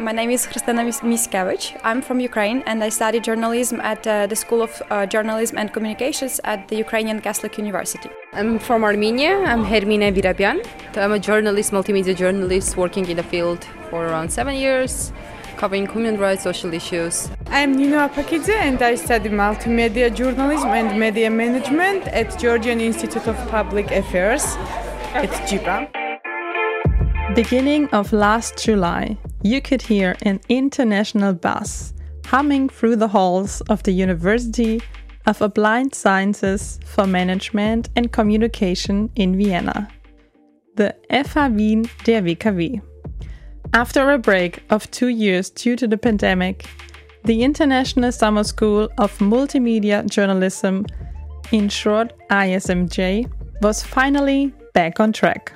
My name is Christina Miskevich. I'm from Ukraine and I study journalism at uh, the School of uh, Journalism and Communications at the Ukrainian Catholic University. I'm from Armenia. I'm Hermina Virabyan. I'm a journalist, multimedia journalist working in the field for around seven years, covering human rights, social issues. I'm Nino Apakidze and I study multimedia journalism and media management at Georgian Institute of Public Affairs at GIPA. Beginning of last July, you could hear an international bus humming through the halls of the University of Applied Sciences for Management and Communication in Vienna, the FH Wien der WKW. After a break of two years due to the pandemic, the International Summer School of Multimedia Journalism, in short ISMJ, was finally back on track.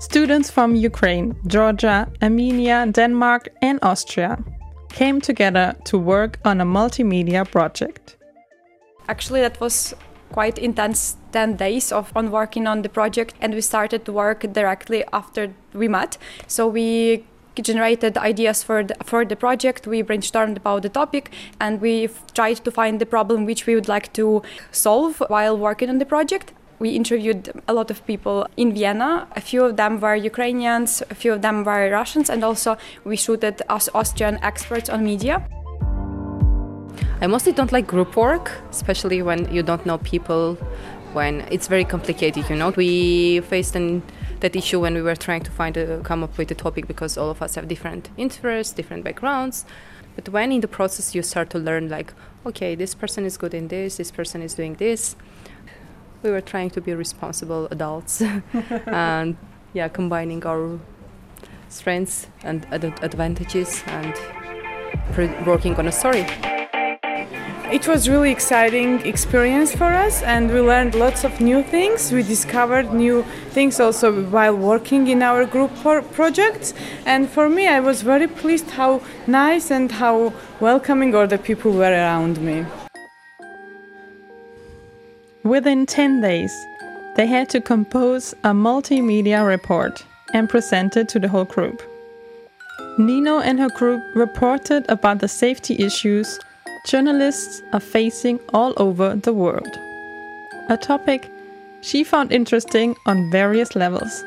Students from Ukraine, Georgia, Armenia, Denmark, and Austria came together to work on a multimedia project. Actually, that was quite intense 10 days of on working on the project and we started to work directly after we met so we generated ideas for the, for the project we brainstormed about the topic and we tried to find the problem which we would like to solve while working on the project we interviewed a lot of people in Vienna. A few of them were Ukrainians, a few of them were Russians, and also we shooted as Austrian experts on media. I mostly don't like group work, especially when you don't know people, when it's very complicated, you know. We faced an, that issue when we were trying to find a, come up with a topic because all of us have different interests, different backgrounds. But when in the process you start to learn, like, okay, this person is good in this, this person is doing this, we were trying to be responsible adults and yeah combining our strengths and ad- advantages and working on a story. It was really exciting experience for us and we learned lots of new things. We discovered new things also while working in our group projects. And for me i was very pleased how nice and how welcoming all the people were around me Within 10 days, they had to compose a multimedia report and present it to the whole group. Nino and her group reported about the safety issues journalists are facing all over the world. A topic she found interesting on various levels.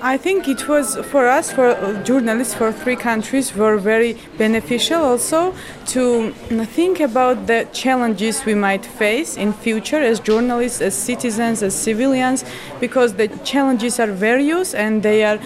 I think it was for us, for journalists for three countries, were very beneficial also to think about the challenges we might face in future as journalists, as citizens, as civilians, because the challenges are various and they are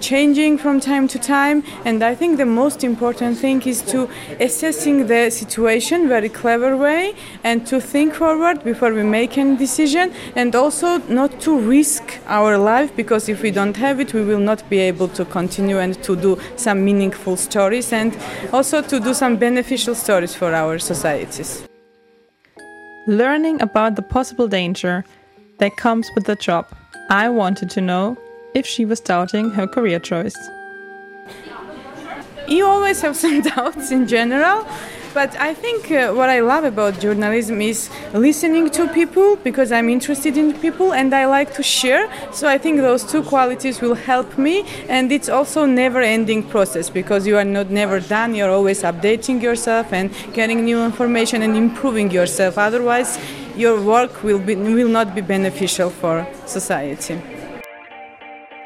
changing from time to time and i think the most important thing is to assessing the situation very clever way and to think forward before we make any decision and also not to risk our life because if we don't have it we will not be able to continue and to do some meaningful stories and also to do some beneficial stories for our societies. Learning about the possible danger that comes with the job i wanted to know if she was doubting her career choice. You always have some doubts in general, but I think uh, what I love about journalism is listening to people because I'm interested in people and I like to share. So I think those two qualities will help me, and it's also never-ending process because you are not never done. You're always updating yourself and getting new information and improving yourself. Otherwise, your work will be will not be beneficial for society.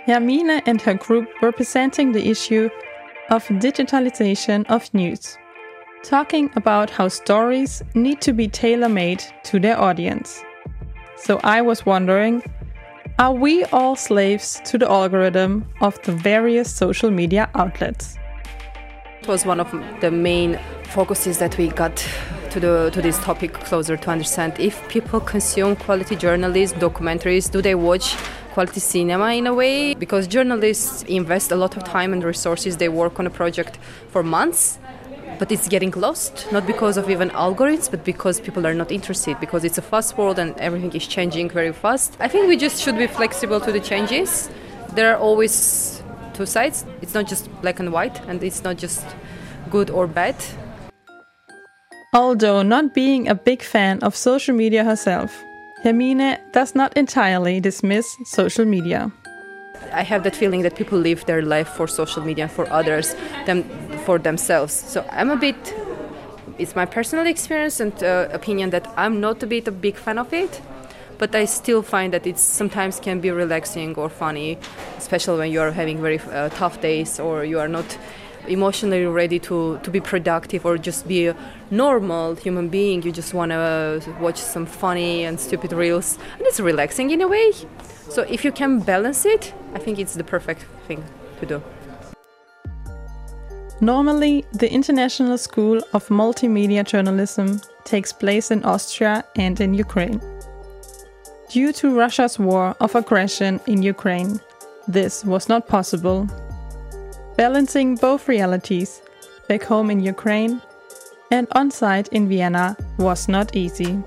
Hermine and her group were presenting the issue of digitalization of news, talking about how stories need to be tailor made to their audience. So I was wondering are we all slaves to the algorithm of the various social media outlets? It was one of the main focuses that we got to the to this topic closer to understand if people consume quality journalism documentaries do they watch quality cinema in a way because journalists invest a lot of time and resources. They work on a project for months, but it's getting lost not because of even algorithms, but because people are not interested because it's a fast world and everything is changing very fast. I think we just should be flexible to the changes. There are always two sides. It's not just black and white, and it's not just good or bad. Although not being a big fan of social media herself, Hermine does not entirely dismiss social media. I have that feeling that people live their life for social media and for others than for themselves. So I'm a bit. It's my personal experience and uh, opinion that I'm not a bit a big fan of it, but I still find that it sometimes can be relaxing or funny, especially when you are having very uh, tough days or you are not emotionally ready to, to be productive or just be a normal human being. You just want to watch some funny and stupid reels, and it's relaxing in a way. So if you can balance it, I think it's the perfect thing to do. Normally, the International School of Multimedia Journalism takes place in Austria and in Ukraine. Due to Russia's war of aggression in Ukraine, this was not possible. Balancing both realities, back home in Ukraine and on site in Vienna, was not easy.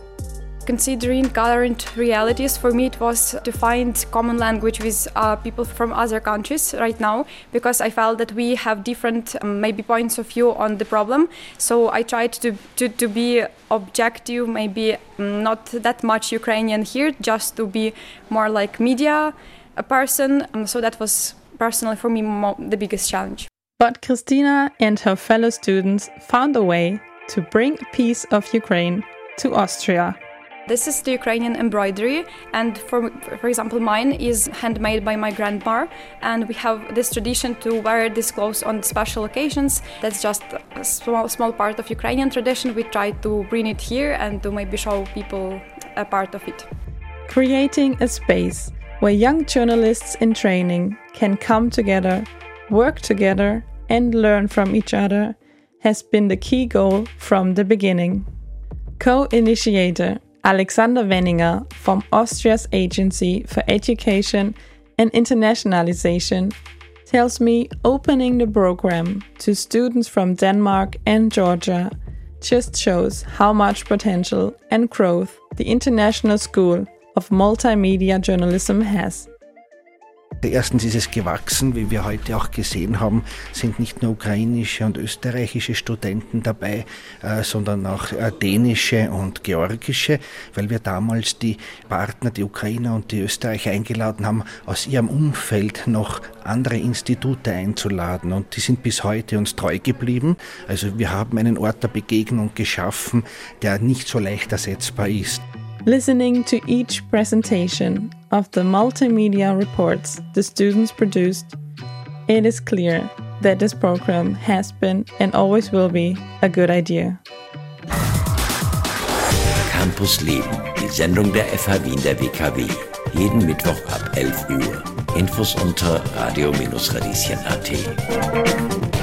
Considering current realities, for me it was to find common language with uh, people from other countries right now because I felt that we have different um, maybe points of view on the problem. So I tried to, to, to be objective, maybe um, not that much Ukrainian here, just to be more like media a person. Um, so that was personally for me the biggest challenge. But Christina and her fellow students found a way to bring a piece of Ukraine to Austria. This is the Ukrainian embroidery, and for for example, mine is handmade by my grandma, and we have this tradition to wear this clothes on special occasions. That's just a small small part of Ukrainian tradition. We try to bring it here and to maybe show people a part of it. Creating a space where young journalists in training can come together, work together, and learn from each other has been the key goal from the beginning. Co initiator Alexander Wenninger from Austria's Agency for Education and Internationalization tells me opening the program to students from Denmark and Georgia just shows how much potential and growth the International School of Multimedia Journalism has. Erstens ist es gewachsen, wie wir heute auch gesehen haben, sind nicht nur ukrainische und österreichische Studenten dabei, äh, sondern auch äh, dänische und georgische, weil wir damals die Partner, die Ukrainer und die Österreicher eingeladen haben, aus ihrem Umfeld noch andere Institute einzuladen und die sind bis heute uns treu geblieben. Also wir haben einen Ort der Begegnung geschaffen, der nicht so leicht ersetzbar ist. Listening to each presentation of the multimedia reports the students produced, it is clear that this program has been and always will be a good idea. Campus Leben, die Sendung der FH Wien der WKW. Jeden Mittwoch ab 11 Uhr. Infos unter radio-radieschen.at.